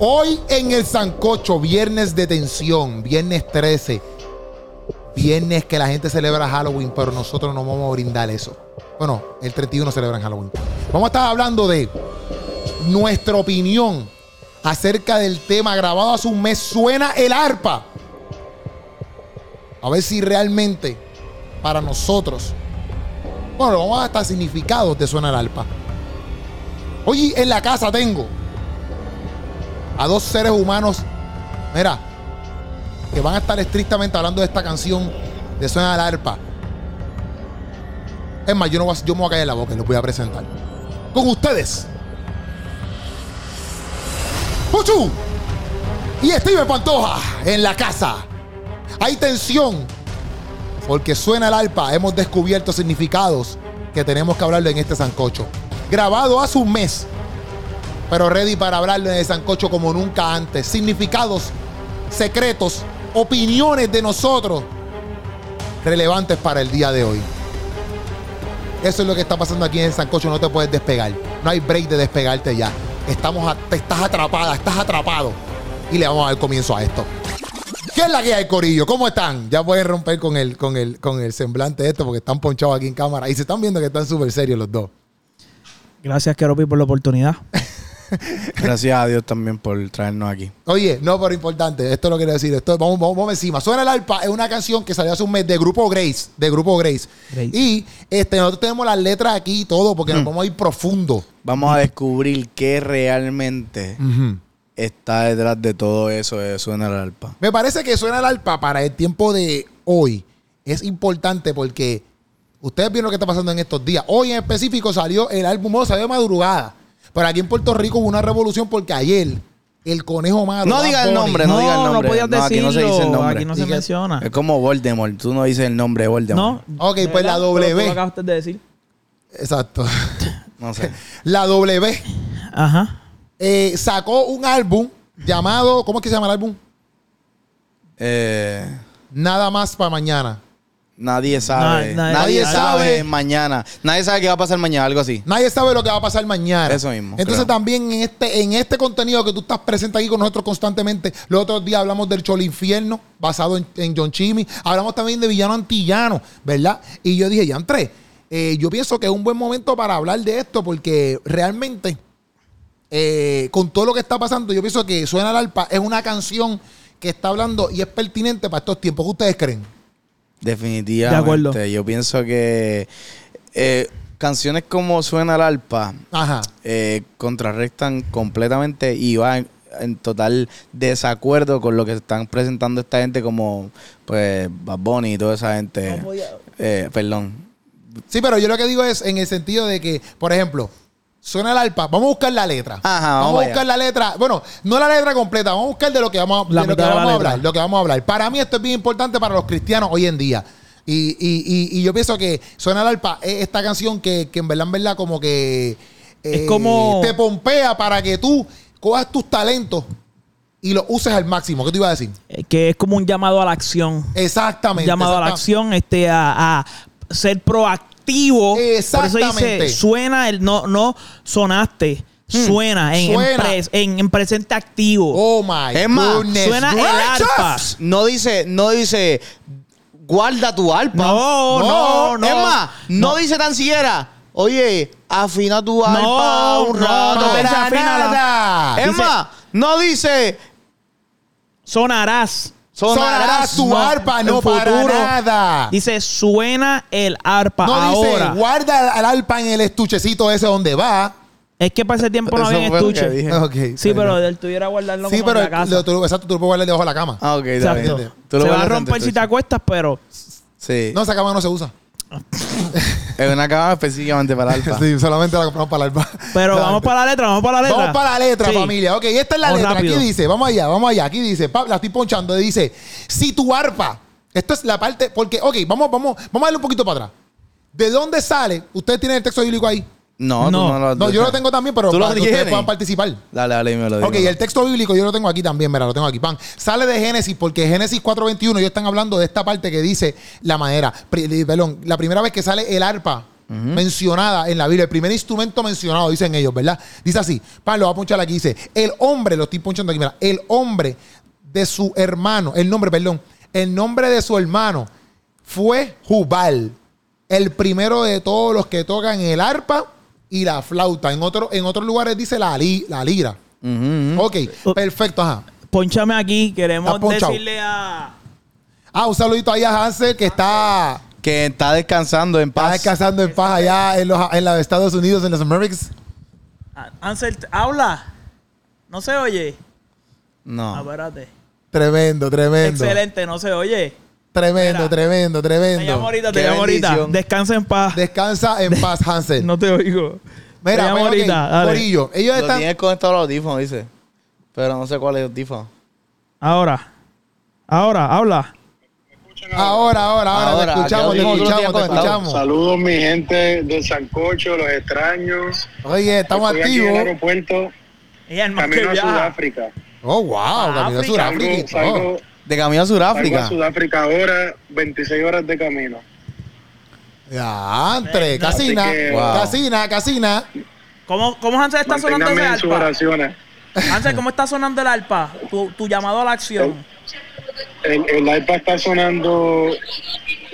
Hoy en el Sancocho, viernes de tensión, viernes 13, viernes que la gente celebra Halloween, pero nosotros no vamos a brindar eso. Bueno, el 31 celebran Halloween. Vamos a estar hablando de nuestra opinión acerca del tema grabado hace un mes. Suena el arpa. A ver si realmente para nosotros. Bueno, vamos a estar significados de suena el arpa. Hoy en la casa tengo a dos seres humanos, mira, que van a estar estrictamente hablando de esta canción de Suena el arpa. Es más, yo, no voy a, yo me voy a callar la boca y los voy a presentar. Con ustedes. Puchu y Steven Pantoja en la casa. Hay tensión porque suena el arpa. Hemos descubierto significados que tenemos que hablarlo en este sancocho. Grabado hace un mes pero ready para hablarle de Sancocho como nunca antes. Significados, secretos, opiniones de nosotros relevantes para el día de hoy. Eso es lo que está pasando aquí en Sancocho. No te puedes despegar. No hay break de despegarte ya. Estamos te estás atrapada, estás atrapado. Y le vamos a dar comienzo a esto. ¿Qué es la guía de Corillo? ¿Cómo están? Ya pueden romper con el, con el, con el semblante de esto porque están ponchados aquí en cámara. Y se están viendo que están súper serios los dos. Gracias, Keropi, por la oportunidad. Gracias a Dios también por traernos aquí. Oye, no, pero importante, esto lo quiero decir. Esto, vamos, vamos, vamos encima. Suena el alpa es una canción que salió hace un mes de Grupo Grace. De Grupo Grace. Grace. Y este, nosotros tenemos las letras aquí y todo porque nos vamos a ir profundo. Vamos a descubrir qué realmente está detrás de todo eso de Suena el Alpa. Me parece que suena el alpa para el tiempo de hoy. Es importante porque ustedes vieron lo que está pasando en estos días. Hoy en específico salió el álbum, salió de madrugada. Pero aquí en Puerto Rico hubo una revolución porque ayer el conejo malo. No diga el nombre, no, diga el no nombre. podías No, aquí no se dice el decirlo, nombre. Aquí no se Diga- menciona. Es como Voldemort. Tú no dices el nombre de Voldemort. No. Ok, pues la ¿verdad? W. Tú lo acabaste de decir. Exacto. No sé. La W Ajá. eh, sacó un álbum llamado. ¿Cómo es que se llama el álbum? Eh, Nada más para mañana. Nadie sabe. Na- nadie nadie sabe. sabe mañana. Nadie sabe qué va a pasar mañana. Algo así. Nadie sabe lo que va a pasar mañana. Eso mismo, Entonces creo. también en este, en este contenido que tú estás presente aquí con nosotros constantemente, los otros días hablamos del Cholo Infierno, basado en, en John Chimmy. Hablamos también de Villano Antillano, ¿verdad? Y yo dije, ya entré. Eh, yo pienso que es un buen momento para hablar de esto porque realmente, eh, con todo lo que está pasando, yo pienso que Suena el Alpa es una canción que está hablando y es pertinente para estos tiempos. ¿Qué ustedes creen? Definitivamente. De acuerdo. Yo pienso que eh, canciones como Suena el Alpa Ajá. eh, contrarrestan completamente y va en, en total desacuerdo con lo que están presentando esta gente como pues Bad Bunny y toda esa gente. Eh, perdón. Sí, pero yo lo que digo es en el sentido de que, por ejemplo, suena el alpa, vamos a buscar la letra. Ajá, vamos, vamos a buscar allá. la letra. Bueno, no la letra completa, vamos a buscar de lo que vamos a, La de lo que mitad de la vamos a letra. hablar. Lo que vamos a hablar. Para mí esto es bien importante para los cristianos hoy en día. Y, y- y- y yo pienso que Suena el alpa es esta canción que, que en verdad, en verdad, como que eh, Es como- te pompea para que tú cojas tus talentos y los uses al máximo. ¿Qué te iba a decir? Eh, Que es como un llamado a la acción. Exactamente. llamado a la acción, este, a, a ser proactivo. Por eso dice, suena el, no, no sonaste, suena, en, en Suena. pres- en- en presente activo. Oh my Es más, goodness suena el arpa. No dice, no dice guarda tu alpa. No, no, no. Es más, no, dice tan siquiera, oye, afina tu alpa No, un no, rato. no, es más, no dice Sonarás. Sonará tu No, arpa, no para futuro. nada. Dice, suena el arpa no ahora. dice, guarda el arpa en el estuchecito ese donde va. es que para ese tiempo no había estuche. dije. Sí, pero él tuviera guardarlo Sí, como pero en la casa. lo- tú- exacto, tú lo puedes guardar debajo de la cama. Ah, ok, Exacto. Tú lo Se va a romper si te acuestas, pero Sí. No, esa cama no se usa. Es una cama específicamente para alpa. Sí, solamente la compramos para el arpa. pero vamos para la letra, vamos para la letra. Vamos para la letra, Sí. familia. Ok, esta es la Vamos letra. rápido. Aquí dice, vamos allá, vamos allá. Aquí dice, pa- la estoy ponchando. Dice, si tu arpa, esto es la parte, porque, ok, vamos, vamos, vamos a darle un poquito para atrás. ¿De dónde sale? ¿Ustedes tienen el texto bíblico ahí? No, tú No. no lo No, yo lo tengo también, pero ¿Tú lo para que ustedes tienes? puedan participar. Dale, dale, me lo digo. Ok, el texto bíblico yo lo tengo aquí también, mira, lo tengo aquí. Pan. Sale de Génesis, porque Génesis 4.21 ellos están hablando de esta parte que dice la madera. Pri- Perdón, la primera vez que sale el arpa mencionada en la Biblia, el primer instrumento mencionado, dicen ellos, ¿verdad? Dice así, Pablo, va a punchar aquí, dice, el hombre, lo estoy punchando aquí, mira, el hombre de su hermano, el nombre, perdón, el nombre de su hermano fue Jubal, el primero de todos los que tocan el arpa y la flauta. En, otro, en otros lugares dice la, li- la lira. Ujú. Ok, perfecto, ajá. Ponchame aquí. Queremos Está decirle a. Ah, un saludito ahí a Hansel que está, Que está descansando en está paz. descansando en paz allá en los, en los Estados Unidos, en los Americas. a- Ansel, habla. No se oye. No. Espérate. Tremendo, tremendo. Excelente, no se oye. Tremendo, Mira. tremendo, Te llamo tremendo. ahorita, te Qué llamo ahorita. bendición. Descansa en paz. Descansa en paz, Hansel. no te oigo. te Mira, llamo ok, ahorita. dale. Corillo, ellos Lo están. tienes conectado a los audífonos, dice. Pero no sé cuál es el audífono. Ahora. Ahora, habla. Ahora, ahora, ahora, Ahora, te escuchamos, ¿a qué te audífono tú lo escuchamos, tienes te conectado? escuchamos. Saludos mi gente de Sancocho, los extraños. Oye, estamos Estoy aquí en el activos. aeropuerto, Ella es más que camino a viaja. Sudáfrica. Oh, wow, camino a África. Sudáfrica y Salgo, todo. salgo, De camino a salgo Sudáfrica. a Sudáfrica ahora, 26 horas de camino. Ya, entre, casina, que- Wow. casina, casina. ¿Cómo, cómo Hansel está sonando sus arpa? oraciones. Hansel, ¿cómo está sonando el arpa? Tu, tu llamado a la acción. El, el iPad está sonando,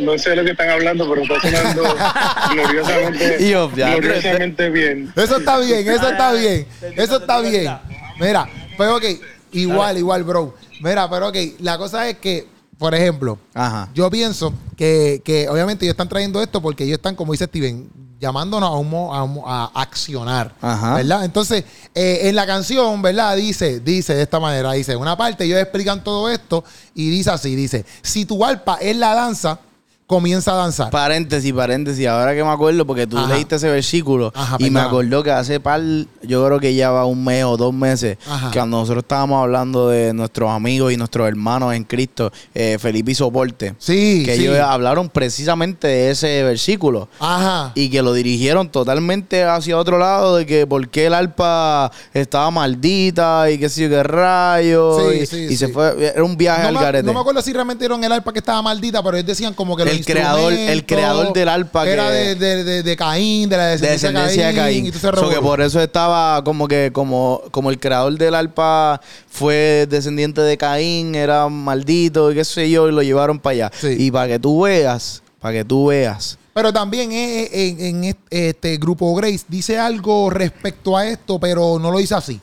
no sé de lo que están hablando, pero está sonando gloriosamente, Y yo, ya, gloriosamente bien. Eso está bien, eso está Ah, bien. Eso está bien. Mira, pero ok, igual, igual, bro. Mira, pero ok, la cosa es que, por ejemplo, Ajá. yo pienso que, que obviamente ellos están trayendo esto porque ellos están, como dice Steven, llamándonos a, un a, un a accionar. Ajá. ¿Verdad? Entonces, eh, en la canción, ¿verdad? Dice, dice de esta manera, dice, una parte ellos explican todo esto y dice así, dice, si tu alpa es la danza, comienza a danzar. Paréntesis, paréntesis. Ahora que me acuerdo, porque tú Ajá. leíste ese versículo Ajá, y me acordó que hace par, yo creo que ya va un mes o dos meses, Ajá. que cuando nosotros estábamos hablando de nuestros amigos y nuestros hermanos en Cristo, eh, Felipe y Soporte, sí, que sí. ellos hablaron precisamente de ese versículo. Ajá. Y que lo dirigieron totalmente hacia otro lado de que por qué el arpa estaba maldita y qué sé yo qué rayos. Sí, y sí, y se fue, era un viaje no, al me, garete. no me acuerdo si realmente era el arpa que estaba maldita, pero ellos decían como que los El creador- el creador del arpa era que- de, de, de, de Caín, de la de descendencia, de Caín. y todo ese So que revolú. por eso estaba como que como, como el creador del arpa fue descendiente de Caín, era maldito y qué sé yo, y lo llevaron para allá. Sí. Y para que tú veas, para que tú veas. Pero también en, en este, grupo Grace dice algo respecto a esto, pero no lo dice así.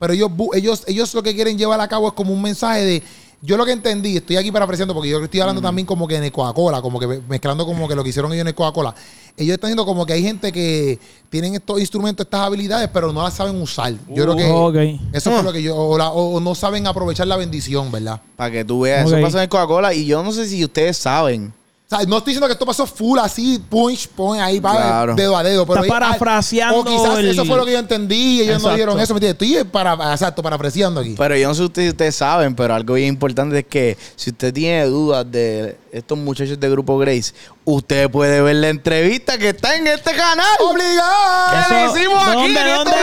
Pero ellos, ellos, ellos lo que quieren llevar a cabo es como un mensaje de. Yo lo que entendí, estoy aquí parafraseando porque yo estoy hablando también como que en el Coca-Cola, como que mezclando como que lo que hicieron ellos en el Coca-Cola. Ellos están diciendo como que hay gente que tienen estos instrumentos, estas habilidades, pero no las saben usar. Yo creo que ok. eso fue lo que yo, o, la- o no saben aprovechar la bendición, ¿verdad? Para que tú veas. Eso pasa en Coca-Cola y yo no sé si ustedes saben. O sea, no estoy diciendo que esto pasó full así, punch, point ahí, va, Claro. dedo a dedo. Pero Está ahí- parafraseando O quizás el- eso fue lo que yo entendí y ellos no dieron eso. ¿me entiendes? Estoy para, exacto, parafraseando aquí. Pero yo no sé si ustedes, ustedes saben, pero algo bien importante es que si usted tiene dudas de estos muchachos de Grupo Grace, usted puede ver la entrevista que está en este canal. ¡Obligado! ¿Qué le hicimos aquí ¿Dónde, en este dónde?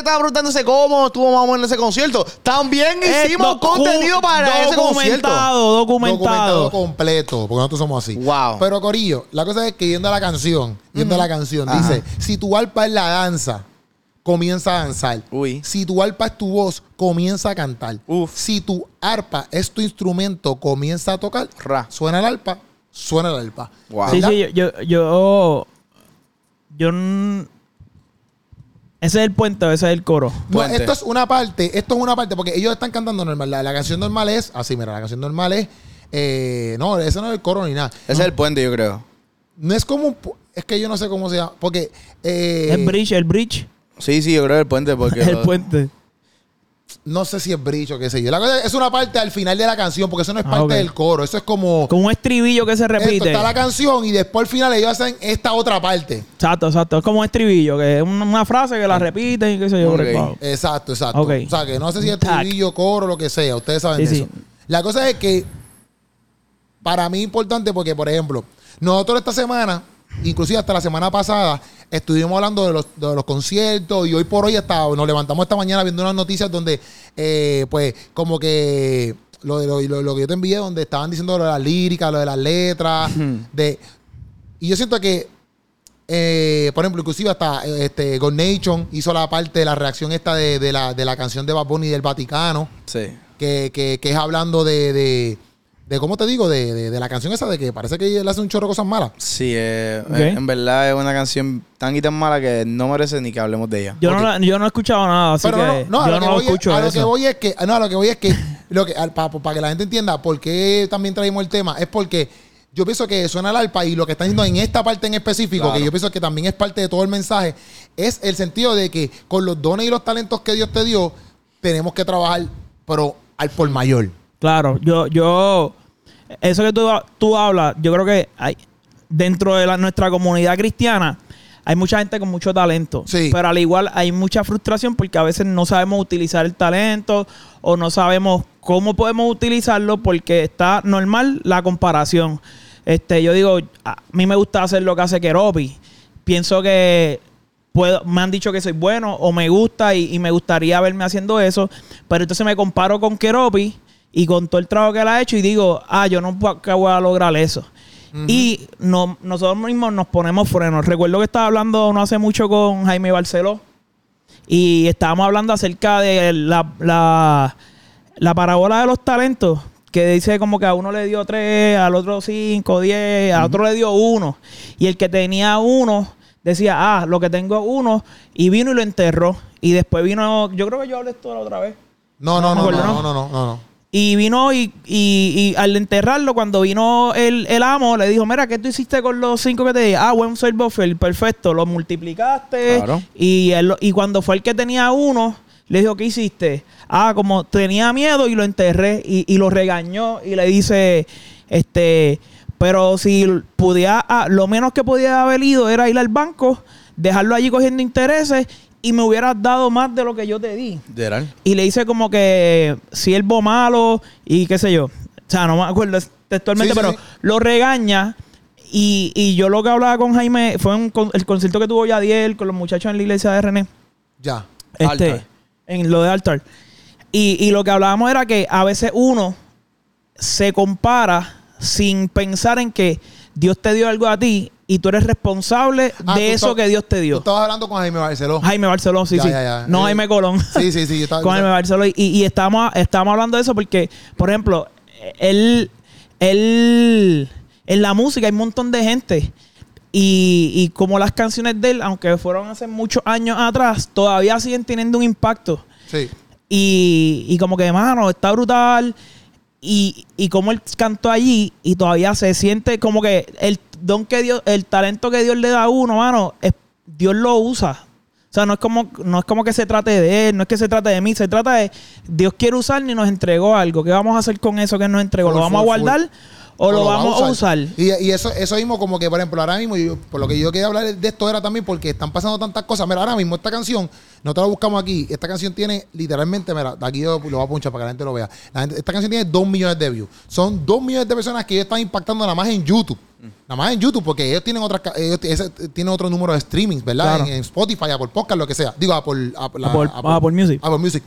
Estaba preguntándose cómo estuvo más o menos ese concierto, también hicimos Eh, docu- contenido para ese concierto. Documentado, Documentado documentado. completo, porque nosotros somos así. Wow. Pero Corillo, la cosa es que yendo a la canción, yendo a la canción, Ajá. dice, si tu alpa es la danza, comienza a danzar. Uy. Si tu arpa es tu voz, comienza a cantar. Uf. Si tu arpa es tu instrumento, comienza a tocar. Ra. Suena el arpa, suena el arpa. Wow. Sí, ¿Verdad? sí, yo, yo, yo, yo n- ese es el puente, ese es el coro. No, Puente. esto es una parte, esto es una parte, porque ellos están cantando normal. La, la canción normal es, así, mira, la canción normal es, eh, no, ese no es el coro ni nada. Ese es el puente, yo creo. No es como un, pu- es que yo no sé cómo se llama, porque... eh, el bridge, el bridge. Sí, sí, yo creo que el puente porque el lo- puente. No sé si es brillo, qué sé yo. La cosa es, una parte al final de la canción, porque eso no es Ah, parte ok. del coro. Eso es como. Con un estribillo que se Esto, repite. está la canción y después al final ellos hacen esta otra parte. Exacto, exacto. Es como un estribillo, que es una, una frase que la repiten y qué sé yo. Ok. por el lado. Exacto, exacto. O sea, que no sé si es estribillo, coro, lo que sea. Ustedes saben Sí, de eso. sí. La cosa es que para mí es importante porque, por ejemplo, nosotros esta semana, inclusive hasta la semana pasada, estuvimos hablando de los, de los conciertos y hoy por hoy hasta nos levantamos esta mañana viendo unas noticias donde, eh, pues, como que lo, de, lo, lo- lo que yo te envié, donde estaban diciendo lo de las líricas, lo de las letras, de... Y yo siento que, eh, por ejemplo, inclusive hasta este, God Nation hizo la parte de la reacción esta de, de la, de la canción de Bad Bunny del Vaticano, Sí. que, que, que es hablando de, de, ¿cómo te digo? De, de, de la canción esa de que parece que él hace un chorro de cosas malas. Sí, eh, eh, en verdad es una canción tan y tan mala que no merece ni que hablemos de ella. Yo, no, la- yo no he escuchado nada, así Pero que no, no, a yo lo que no escucho es, a lo que voy es que, no, a lo que voy es que, lo que para que la gente entienda por qué también traímos el tema, es porque yo pienso que suena el arpa y lo que están diciendo en esta parte en específico, Claro. que yo pienso que también es parte de todo el mensaje, es el sentido de que con los dones y los talentos que Dios te dio, tenemos que trabajar, pero al por mayor. Claro, yo, yo, eso que tú, tú hablas, yo creo que hay, dentro de la- nuestra comunidad cristiana hay mucha gente con mucho talento. Sí. Pero al igual hay mucha frustración porque a veces no sabemos utilizar el talento o no sabemos cómo podemos utilizarlo porque está normal la comparación. Este, yo digo, a mí me gusta hacer lo que hace Keropi. Pienso que puedo, me han dicho que soy bueno o me gusta y, y me gustaría verme haciendo eso, pero entonces me comparo con Keropi y con todo el trabajo que él ha hecho y digo, ah, yo no voy a lograr eso. Y no, nosotros mismos nos ponemos frenos. Recuerdo que estaba hablando no hace mucho con Jaime Barceló y estábamos hablando acerca de la, la, la parábola de los talentos, que dice como que a uno le dio tres, al otro cinco, diez, al otro le dio uno. Y el que tenía uno decía, ah, lo que tengo es uno, y vino y lo enterró. Y después vino, yo creo que yo hablé esto la otra vez. No, no, No no, no, no, no, no. Y vino y, y, y al enterrarlo, cuando vino el, el amo, le dijo, mira, ¿qué tú hiciste con los cinco que te di? Ah, buen ser buffer, perfecto, lo multiplicaste. Claro. Y, él y cuando fue el que tenía uno, le dijo, ¿qué hiciste? Ah, como tenía miedo y lo enterré y, y lo regañó y le dice, este, pero si pudiera, ah, lo menos que podía haber ido era ir al banco, dejarlo allí cogiendo intereses y me hubieras dado más de lo que yo te di y le dice como que siervo malo y qué sé yo. O sea, no me acuerdo textualmente, Sí, sí, pero sí. lo regaña. Y, y yo lo que hablaba con Jaime fue un con- el concierto que tuvo Yadiel con los muchachos en la iglesia de René. Ya. Este, Altar. en lo de altar. Y, y lo que hablábamos era que a veces uno se compara sin pensar en que Dios te dio algo a ti y tú eres responsable Ah, de tú eso que Dios te Tú dio. estabas hablando con Jaime Barceló. Jaime Barceló, sí, Ya, sí. ya, ya. No Eh, Jaime Colón. Sí, sí, sí. Yo estaba, con Jaime Barceló. Y, y estábamos, estábamos hablando de eso porque, por ejemplo, él, él, en la música hay un montón de gente. Y, y como las canciones de él, aunque fueron hace muchos años atrás, todavía siguen teniendo un impacto. Sí. Y, y como que, mano, está brutal. Y, y como él cantó allí y todavía se siente como que el don que Dios, el talento que Dios le da a uno, mano, es- Dios lo usa. O sea, no es como, no es como que se trate de él, no es que se trate de mí, se trata de Dios quiere usar ni nos entregó algo. ¿Qué vamos a hacer con eso que nos entregó? ¿Lo vamos a full. O, lo vamos a usar? Y, y eso, eso mismo, como que, por ejemplo, ahora mismo, yo- por lo que yo quería hablar de esto era también porque están pasando tantas cosas. Mira, ahora mismo esta canción, nosotros la buscamos aquí. Esta canción tiene literalmente, mira, de aquí yo lo voy a punchar para que la gente lo vea. La gente- esta canción tiene 2 millones de views. Son 2 millones de personas que ellos están impactando nada más en YouTube. Nada más en YouTube, porque ellos tienen otras ellos tienen otro número de streamings, ¿verdad? Claro. En, en Spotify, Apple Podcast, lo que sea. Digo, Apple, Apple, Apple- Apple Music. Apple Music.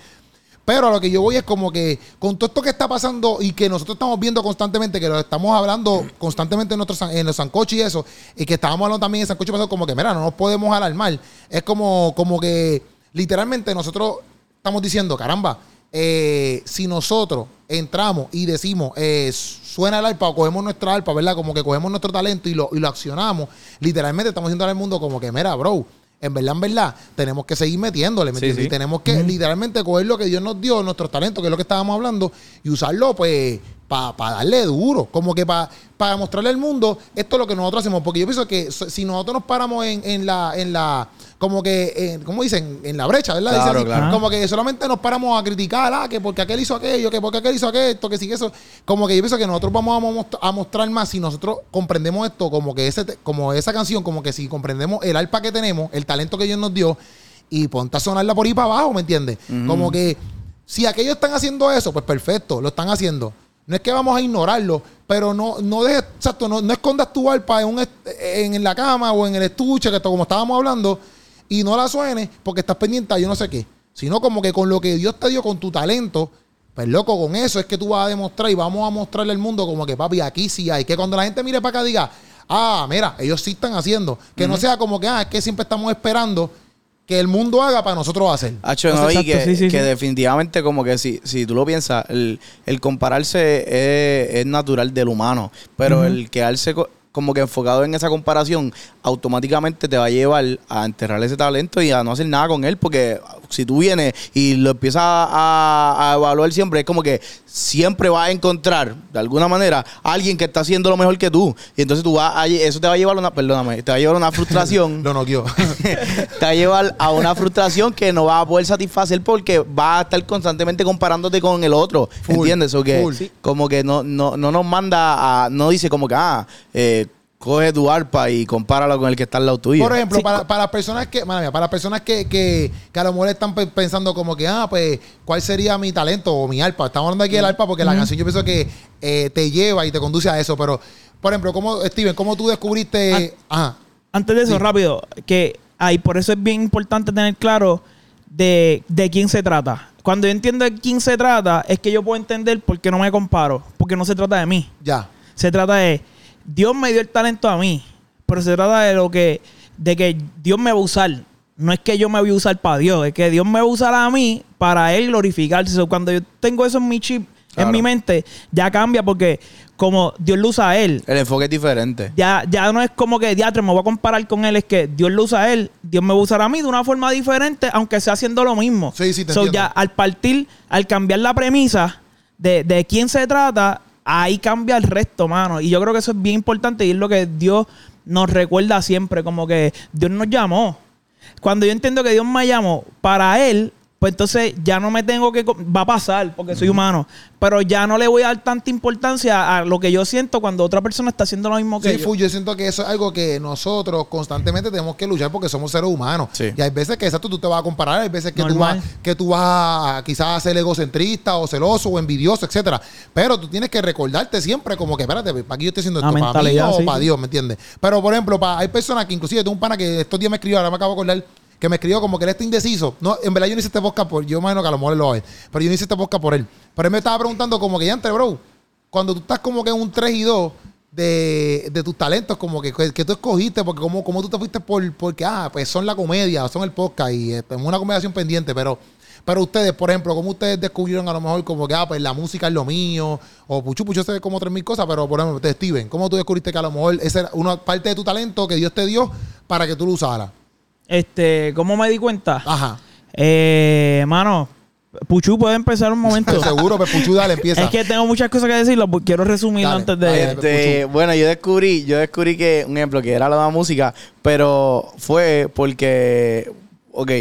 Pero a lo que yo voy es como que con todo esto que está pasando y que nosotros estamos viendo constantemente, que lo estamos hablando constantemente en, nuestros, en los sancochos y eso, y que estábamos hablando también en sancocho pasado, como que, mira, no nos podemos alarmar. Es como, como que literalmente nosotros estamos diciendo, caramba, eh, si nosotros entramos y decimos, eh, suena el arpa o cogemos nuestra arpa, ¿verdad? Como que cogemos nuestro talento y lo, y lo accionamos, literalmente estamos diciendo al mundo como que, mira, bro, en verdad, en verdad, tenemos que seguir metiéndole, ¿me Sí, entiendes? sí. Y tenemos que literalmente coger lo que Dios nos dio, nuestros talentos, que es lo que estábamos hablando, y usarlo, pues, para darle duro. Como que para mostrarle al mundo, esto es lo que nosotros hacemos. Porque yo pienso que si nosotros nos paramos en, en la, en la, como que, en, ¿cómo dicen? En la brecha, ¿verdad? Claro, Dicen así, claro. Como que solamente nos paramos a criticar, ah, que porque aquel hizo aquello, que porque aquel hizo aquello, que sí, que eso. Como que yo pienso que nosotros vamos a, most- a mostrar más si nosotros comprendemos esto, como que ese, como esa canción, como que si comprendemos el alpa que tenemos, el talento que Dios nos dio, y ponte a sonarla por ahí para abajo, ¿me entiendes? Como que si aquellos están haciendo eso, pues perfecto, lo están haciendo. No es que vamos a ignorarlo, pero no, no dejes, exacto, no, no escondas tu arpa en, un en la cama o en el estuche, que esto, como estábamos hablando, y no la suenes porque estás pendiente a yo no sé qué. Sino como que con lo que Dios te dio, con tu talento, Pues loco, con eso es que tú vas a demostrar y vamos a mostrarle al mundo como que papi, aquí sí hay. Que cuando la gente mire para acá diga, ah, mira, ellos sí están haciendo. Que no sea como que, ah, es que siempre estamos esperando que el mundo haga para nosotros hacer. Hacho, no, y que, sí, sí, que sí. definitivamente como que si, si tú lo piensas, el, el compararse es, es natural del humano, pero el quedarse como que enfocado en esa comparación automáticamente te va a llevar a enterrar ese talento y a no hacer nada con él, porque si tú vienes y lo empiezas a, a evaluar siempre, es como que siempre vas a encontrar, de alguna manera, a alguien que está haciendo lo mejor que tú. Y entonces tú vas a, eso te va a llevar a una, perdóname, te va a llevar a una frustración Lo noqueó. te va a llevar a una frustración que no vas a poder satisfacer porque vas a estar constantemente comparándote con el otro. Full, ¿Entiendes? O que full. Como que no, no, no nos manda a, no dice como que, ah, eh, coge tu arpa y compáralo con el que está al lado tuyo. Por ejemplo, Sí. para, para las personas que, madre mía, para las personas que, que, que a lo mejor están pe- pensando como que, ah, pues, ¿cuál sería mi talento o mi arpa? Estamos hablando aquí del arpa porque la canción yo pienso que eh, te lleva y te conduce a eso, pero, por ejemplo, ¿cómo, Steven, cómo tú descubriste... Ajá. Antes de eso, Sí. rápido, que ahí por eso es bien importante tener claro de, de quién se trata. Cuando yo entiendo de quién se trata, es que yo puedo entender por qué no me comparo. Porque no se trata de mí. Ya. Se trata de Dios me dio el talento a mí, pero se trata de lo que de que Dios me va a usar. No es que yo me voy a usar para Dios, es que Dios me va a usar a mí para él glorificarse. So, cuando yo tengo eso en mi chip, Claro. en mi mente, ya cambia porque como Dios lo usa a él, el enfoque es diferente. ya, ya no es como que diatre, me voy a comparar con él, es que Dios lo usa a él, Dios me va a usar a mí de una forma diferente, aunque sea haciendo lo mismo. Sí, sí, te So, entiendo. ya al partir, al cambiar la premisa de, de quién se trata, ahí cambia el resto, mano. Y yo creo que eso es bien importante y es lo que Dios nos recuerda siempre, como que Dios nos llamó. Cuando yo entiendo que Dios me llamó para Él, pues entonces ya no me tengo que... Va a pasar porque soy humano, pero ya no le voy a dar tanta importancia a lo que yo siento cuando otra persona está haciendo lo mismo que Sí, yo. yo siento que eso es algo que nosotros constantemente tenemos que luchar porque somos seres humanos. Sí. Y hay veces que exacto tú te vas a comparar, hay veces que tú vas, que tú vas a quizás a ser egocentrista o celoso o envidioso, etcétera. Pero tú tienes que recordarte siempre como que, espérate, ¿para qué yo estoy haciendo esto? ¿Para mí o sí, para. Dios? ¿Me entiendes? Pero, por ejemplo, pa- hay personas que inclusive tengo un pana que estos días me escribió, ahora me acabo de acordar, que me escribió como que él está indeciso. No, en verdad yo no hice este podcast por, yo imagino que a lo mejor él lo va a ver, pero yo no hice este podcast por él. Pero él me estaba preguntando como que ya entre, bro, cuando tú estás como que en un 3 y 2 de, de tus talentos, como que, que tú escogiste, porque como, como tú te fuiste por, porque, ah, pues son la comedia, son el podcast y eh, es una comedia pendiente, pero, pero ustedes, por ejemplo, como ustedes descubrieron a lo mejor como que, ah, pues la música es lo mío, o Puchu Puchu sé como tres mil cosas, pero por ejemplo, Steven, ¿cómo tú descubriste que a lo mejor esa era una parte de tu talento que Dios te dio para que tú lo usaras? Este, ¿cómo me di cuenta? Ajá. Eh, mano, Puchu puede empezar un momento. Seguro, pues Puchu, dale, empieza. es que tengo muchas cosas que decirlo, pues quiero resumirlo Dale, antes de. dale. Este, bueno, yo descubrí, yo descubrí que, un ejemplo, que era la música, pero fue porque, ok,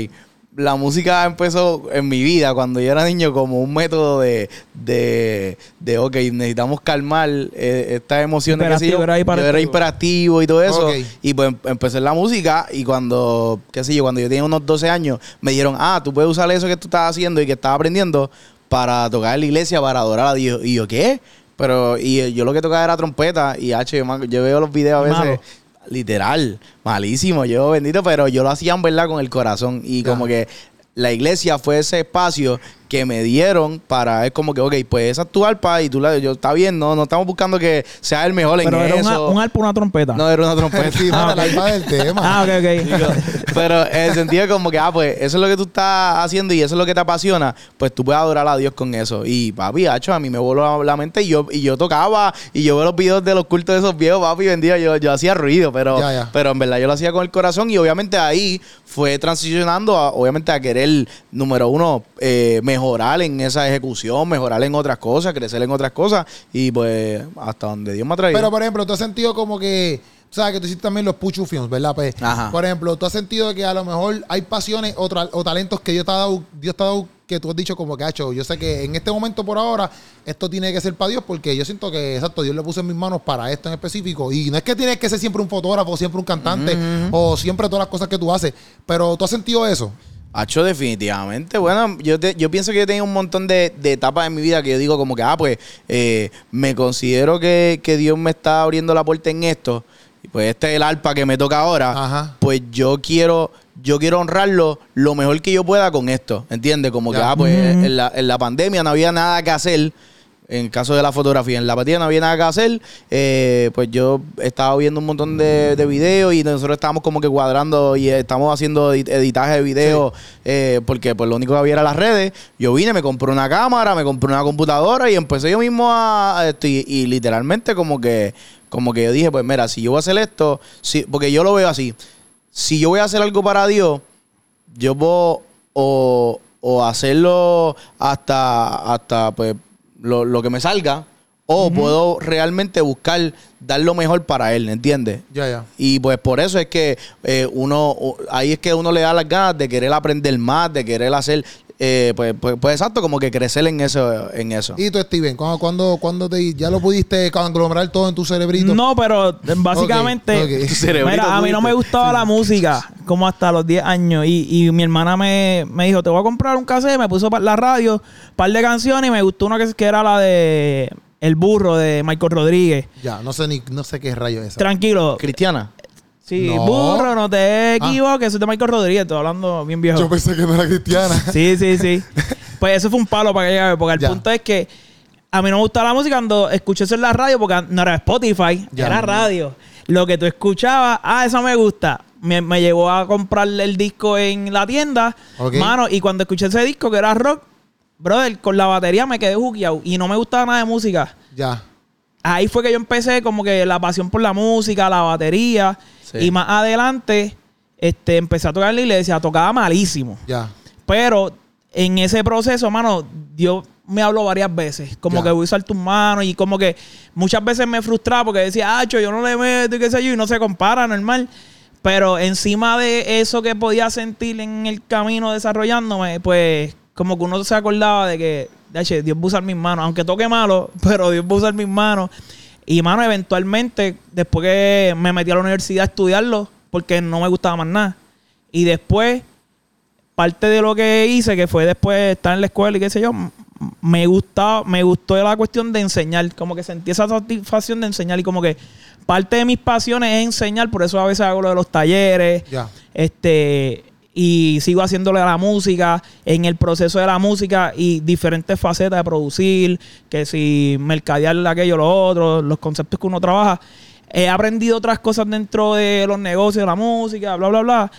la música empezó en mi vida cuando yo era niño como un método de, de, de ok, necesitamos calmar eh, estas emociones. sé yo. Era yo hiperactivo. era hiperactivo y todo eso. Y pues em- empecé la música y cuando, qué sé yo, cuando yo tenía unos 12 años, me dijeron, ah, tú puedes usar eso que tú estás haciendo y que estás aprendiendo para tocar en la iglesia, para adorar a Dios. Y yo, ¿qué? Pero, y yo lo que tocaba era trompeta y H, yo, yo veo los videos a veces, Malo. Literal, malísimo, yo bendito, pero yo lo hacía en verdad con el corazón. Y como que la iglesia fue ese espacio que me dieron para, es como que, ok, pues esa es tu arpa y tú la, yo, está bien, no, no estamos buscando que sea el mejor Pero en era una- eso. un arpa, una trompeta. no, era una trompeta. Sí, Ah, para ok. la alma del tema. ah, ok, ok. Pero en el sentido de como que, ah, pues eso es lo que tú estás haciendo y eso es lo que te apasiona, pues tú puedes adorar a Dios con eso. Y papi, hacho, a mí me voló la mente y yo, y yo tocaba y yo veo los videos de los cultos de esos viejos, papi, bendito, yo, yo hacía ruido, pero, Ya, ya. pero en verdad yo lo hacía con el corazón y obviamente ahí fue transicionando, a- obviamente, a querer, número uno, eh, mejorar en esa ejecución, mejorar en otras cosas, crecer en otras cosas y pues hasta donde Dios me ha traído. Pero, por ejemplo, tú has sentido como que, tú sabes que tú hiciste también los Puchu Films, ¿verdad? Pues, Ajá. por ejemplo, tú has sentido que a lo mejor hay pasiones o, o talentos que Dios te ha dado, Dios te ha dado que tú has dicho como que, hecho yo sé que en este momento por ahora esto tiene que ser para Dios porque yo siento que, exacto, Dios le puso en mis manos para esto en específico. Y no es que tienes que ser siempre un fotógrafo, siempre un cantante o siempre todas las cosas que tú haces, pero tú has sentido eso. Hacho, definitivamente. Bueno, yo, te- yo pienso que yo he tenido un montón de, de etapas en mi vida que yo digo como que, ah, pues, eh, me considero que, que Dios me está abriendo la puerta en esto. Y pues este es el arpa que me toca ahora. Ajá. Pues yo quiero yo quiero honrarlo lo mejor que yo pueda con esto, ¿entiendes? Como que, ah, pues en, la, en la pandemia no había nada que hacer. En el caso de la fotografía, en la pandemia no había nada que hacer. eh, pues yo estaba viendo un montón de, de videos y nosotros estábamos como que cuadrando y estamos haciendo edit- editaje de videos eh, porque pues lo único que había era las redes. Yo vine, me compré una cámara, me compré una computadora y empecé yo mismo a, a esto y, y literalmente como que como que yo dije, pues mira, si yo voy a hacer esto, si, porque yo lo veo así, si yo voy a hacer algo para Dios, yo puedo o, o hacerlo hasta, hasta pues, lo, lo que me salga, o puedo realmente buscar dar lo mejor para él, ¿entiendes? Ya, ya. Y pues por eso es que eh, uno, ahí es que uno le da las ganas de querer aprender más, de querer hacer, eh, pues, pues, pues exacto, como que crecer en eso, en eso. ¿Y tú, Steven? ¿Cuándo, cuándo, cuándo te, ya lo pudiste conglomerar todo en tu cerebrito? No, pero básicamente, Ok, ok. Cerebrito mira, a mí no me gustaba la música como hasta los 10 años. Y, y mi hermana me, me dijo, te voy a comprar un cassette, me puso la radio, un par de canciones y me gustó una que, que era la de El Burro de Michael Rodríguez. Ya, no sé ni no sé qué rayo es esa. Tranquilo. Cristiana. Sí, No. burro, no te Ah. equivoques, eso es de Michael Rodríguez, estoy hablando bien viejo. Yo pensé que no era cristiana. Sí, sí, sí. Pues eso fue un palo para que llegue, porque el Ya. punto es que a mí no me gustaba la música cuando escuché eso en la radio, porque no era Spotify, Ya. era radio. Lo que tú escuchabas, ah, eso me gusta. Me, me llevó a comprar el disco en la tienda, Ok. mano, y cuando escuché ese disco que era rock, brother, con la batería me quedé juqueado y no me gustaba nada de música. Ya. Ahí fue que yo empecé como que la pasión por la música, la batería. Sí. Y más adelante, este, empecé a tocar en la iglesia, tocaba malísimo. Ya. Pero en ese proceso, mano, Dios me habló varias veces. Como Ya. que voy a usar tus manos y como que muchas veces me frustraba porque decía, ah, yo no le meto y qué sé yo, y no se compara, normal. Pero encima de eso que podía sentir en el camino desarrollándome, pues como que uno se acordaba de que, "Dache, Dios va a usar mis manos, aunque toque malo, pero Dios va a usar mis manos. Y mano, eventualmente, después que me metí a la universidad a estudiarlo, porque no me gustaba más nada. Y después, parte de lo que hice, que fue después estar en la escuela y qué sé yo, me gustaba, me gustó la cuestión de enseñar, como que sentí esa satisfacción de enseñar y como que parte de mis pasiones es enseñar, por eso a veces hago lo de los talleres, Ya. este y sigo haciéndole a la música, en el proceso de la música y diferentes facetas de producir, que si mercadear aquello, lo otro, los conceptos que uno trabaja. He aprendido otras cosas dentro de los negocios, de la música, bla, bla, bla,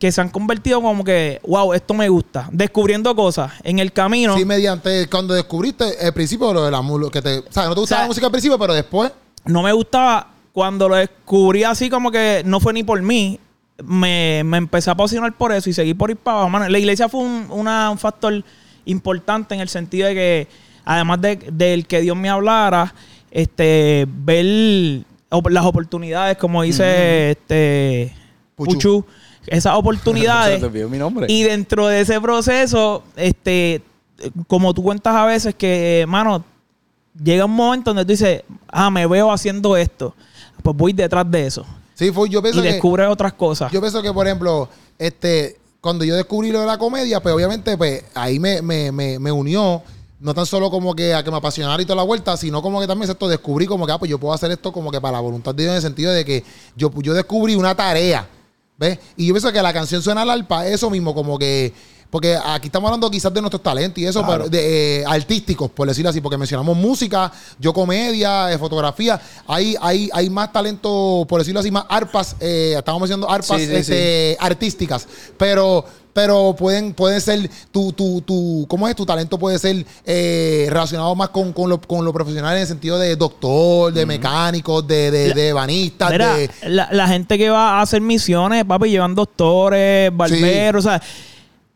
que se han convertido como que, wow, esto me gusta. Descubriendo cosas en el camino. Sí, mediante cuando descubriste el principio lo de la música, que te, o sea, no te gustaba O sea, la música al principio, pero después, no me gustaba cuando lo descubrí así como que no fue ni por mí. Me, me empecé a apasionar por eso y seguí por ir para abajo. Mano, la iglesia fue un, una- un factor importante en el sentido de que, además de, del que Dios me hablara, este, ver las oportunidades, como dice este Puchu. Puchu, esas oportunidades. Y dentro de ese proceso, este, como tú cuentas a veces que, mano, llega un momento donde tú dices, ah, me veo haciendo esto. Pues voy detrás de eso. Sí, fue, yo Y pienso que, descubres otras cosas. yo pienso que, por ejemplo, este, cuando yo descubrí lo de la comedia, pues obviamente, pues ahí me, me, me, me unió, no tan solo como que a que me apasionara y toda la vuelta, sino como que también esto descubrí como que, ah, pues yo puedo hacer esto como que para la voluntad de Dios en el sentido de que yo, yo descubrí una tarea, ¿ves? Y yo pienso que la canción suena al alpa, eso mismo, como que, porque aquí estamos hablando quizás de nuestros talentos y eso, Claro. pero de, eh, artísticos, por decirlo así, porque mencionamos música, yo comedia, eh, fotografía, hay, hay, hay más talento, por decirlo así, más arpas, eh, estamos mencionando arpas Sí, sí, este, artísticas, pero pero pueden, pueden ser tu, tu, tu, ¿cómo es? Tu talento puede ser eh, relacionado más con, con, lo, con lo profesional en el sentido de doctor, de mecánicos, de, de, de ebanistas, Mira, de... la, la gente que va a hacer misiones, papi, llevan doctores, barberos, o sea,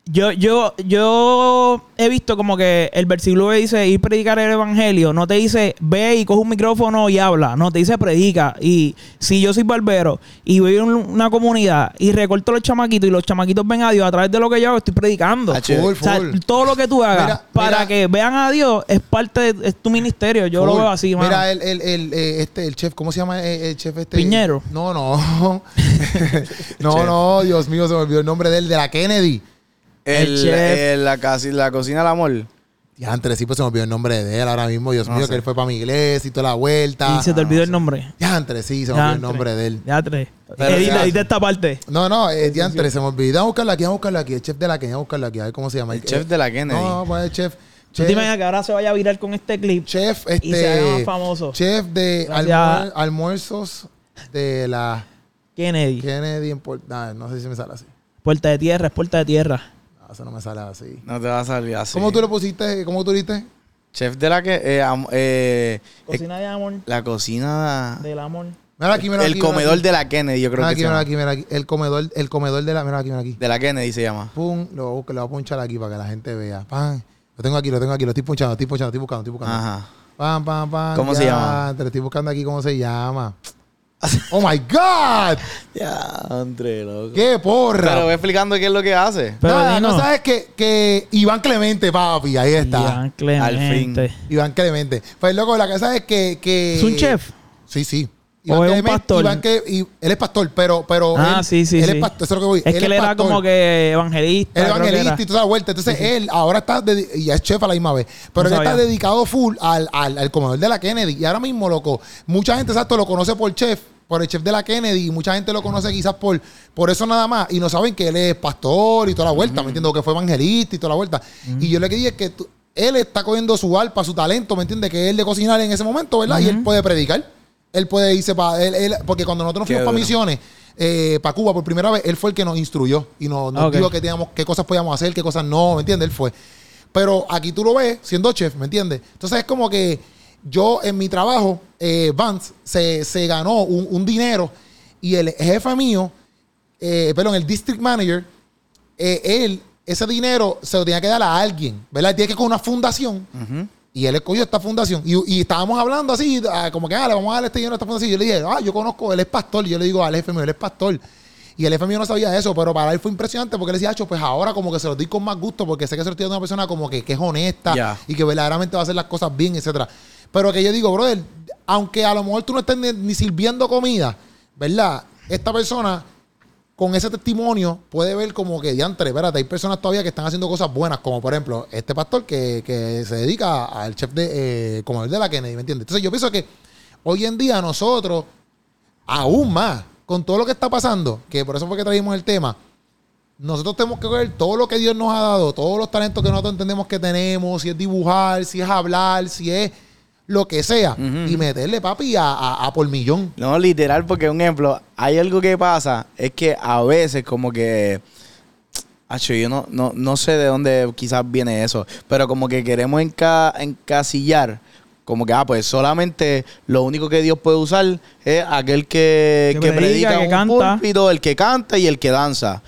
yo, yo, yo he visto como que el versículo dice ir predicar el evangelio, no te dice ve y coge un micrófono y habla, no te dice predica. Y si yo soy barbero y voy a un- una comunidad y recorto los chamaquitos y los chamaquitos ven a Dios a través de lo que yo hago, estoy predicando. Ah. Full, O sea, todo lo que tú hagas Mira, para mira. que vean a Dios es parte de es tu ministerio. Yo lo veo así, mano. Mira, el, el, el, eh, este, el chef, ¿cómo se llama el, el chef este? Piñero. No, no. no, no, Dios mío, se me olvidó el nombre de él, de la Kennedy. El, El chef. el- la, casi, la cocina del amor. Ya, antes sí, pues se me olvidó el nombre de él ahora mismo. Dios No mío, sé. que él fue para mi iglesia y toda la vuelta. Y se te olvidó el nombre. Ya, antes sí, se me olvidó el nombre de él. Ya tres. Pero Edita, ya- edita esta parte. No, no, es diantre, se me olvidó. Vamos a buscarlo aquí, vamos a buscarlo aquí. El chef de la Kennedy, vamos a buscarlo aquí. A ver cómo se llama. El chef de la Kennedy. No, vamos a poner chef. ¿Tú Chef, te imaginas que ahora se vaya a virar con este clip? chef, este. Y se haga más famoso. Chef de Gracias. almuer- almuerzos de la Kennedy. Kennedy en Port- no sé si me sale así. Puerta de tierra, es puerta de tierra. No, eso no me sale así. No te va a salir así. ¿Cómo tú le pusiste? ¿Cómo tú dijiste? Chef de la que. eh, am- eh, Cocina de amor. la cocina. Del amor. Mira aquí, mira el aquí. mira comedor aquí. de la Kennedy, yo creo Mira que aquí, se mira llama. aquí, mira aquí. El comedor, el comedor de la. Mira aquí, mira aquí. De la Kennedy se llama. Pum, lo, voy lo voy a punchar aquí para que la gente vea. Pam. Lo tengo aquí, lo tengo aquí, lo estoy punchando, estoy punchando, estoy buscando, estoy buscando. Ajá. Pam, pam, pam. ¿Cómo se llama? Te lo estoy buscando aquí cómo se llama. Oh my God. Ya, André, loco. ¡Qué porra! Pero ve explicando qué es lo que hace. Pero Nada, no sabes que, que Iván Clemente, papi, ahí está. Iván Clemente. Iván Clemente. Pues loco, la cosa es que, que. ¿Es un chef? Sí, sí. ¿O es un Clemente- pastor? Iván que, y- él es pastor, pero. pero Ah, él, sí, sí, Él sí. es pastor, eso es lo que voy. Es que él era pastor. como que evangelista. Él evangelista y toda la vuelta. Entonces él ahora está, dedi- y es chef a la misma vez, pero No él está sabía. dedicado full al, al, al comedor de la Kennedy. Y ahora mismo, loco, mucha gente, exacto, lo conoce por chef, por el chef de la Kennedy, y mucha gente lo conoce quizás por, por eso nada más, y no saben que él es pastor y toda la vuelta, ¿me entiendes? O que fue evangelista y toda la vuelta. Y yo que dije es que tú- él está cogiendo su alpa, su talento, ¿me entiendes? Que él de cocinar en ese momento, ¿verdad? Y él puede predicar. Él puede irse para. Él, él- porque cuando nosotros fuimos para misiones, eh, para Cuba por primera vez, él fue el que nos instruyó y nos, nos dijo que teníamos, qué cosas podíamos hacer, qué cosas no, ¿me entiendes? Él fue. Pero aquí tú lo ves siendo chef, ¿me entiendes? Entonces es como que yo en mi trabajo, eh, Vance se, se ganó un, un dinero y el jefe mío, eh, perdón, el district manager, eh, él, ese dinero se lo tenía que dar a alguien, ¿verdad? Tiene que con una fundación. Y él escogió esta fundación. Y, y estábamos hablando así, ah, como que, ah, le vamos a dar este dinero a esta fundación. Y yo le dije, ah, yo conozco, él es pastor. Y yo le digo al jefe mío, él es pastor. Y el jefe mío no sabía eso, pero para él fue impresionante porque él decía, "Acho, pues ahora como que se lo doy con más gusto porque sé que se lo estoy dando a una persona como que, que es honesta y que verdaderamente va a hacer las cosas bien, etcétera. Pero que yo digo, brother, aunque a lo mejor tú no estés ni, sirviendo comida, ¿verdad? Esta persona con ese testimonio puede ver como que, diantre, espérate, hay personas todavía que están haciendo cosas buenas, como por ejemplo este pastor que, que se dedica al chef de, eh, como el de la Kennedy, ¿me entiendes? Entonces yo pienso que hoy en día nosotros, aún más, con todo lo que está pasando, que por eso fue que trajimos el tema, nosotros tenemos que ver todo lo que Dios nos ha dado, todos los talentos que nosotros entendemos que tenemos, si es dibujar, si es hablar, si es lo que sea, y meterle, papi, a, a, a por millón. No, literal, porque un ejemplo, hay algo que pasa, es que a veces como que... Acho, yo no, no, no sé de dónde quizás viene eso, pero como que queremos enca- encasillar, como que, ah, pues solamente lo único que Dios puede usar es aquel que, Que que predica, predica, que un canta. púlpito, el que canta y el que danza.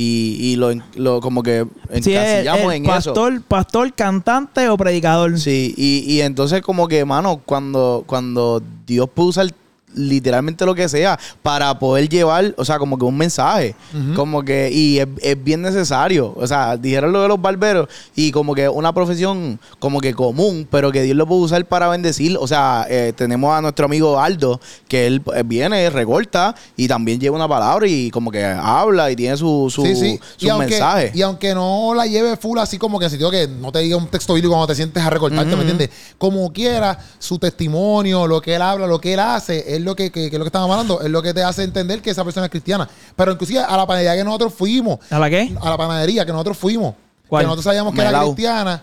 Y, y lo, lo como que Sí, encasillamos el en eso. pastor, pastor, cantante o predicador. Sí, y, y entonces como que, mano, cuando, cuando Dios puede usar literalmente lo que sea para poder llevar, o sea, como que un mensaje, como que, y es, es bien necesario, o sea, dijeron lo de los barberos y como que una profesión como que común, pero que Dios lo puede usar para bendecir, o sea, eh, tenemos a nuestro amigo Aldo, que él eh, viene, recorta y también lleva una palabra y como que habla y tiene su, su, Sí, sí. su y, aunque, mensaje. y aunque no la lleve full así como que en sentido que no te diga un texto bíblico cuando te sientes a recortarte. ¿me entiendes? Como quiera, su testimonio, lo que él habla, lo que él hace, es lo que, que, que es lo que estamos hablando, es lo que te hace entender que esa persona es cristiana. Pero inclusive a la panadería que nosotros fuimos, ¿A la qué? a la panadería que nosotros fuimos, ¿Cuál? que nosotros sabíamos que era cristiana,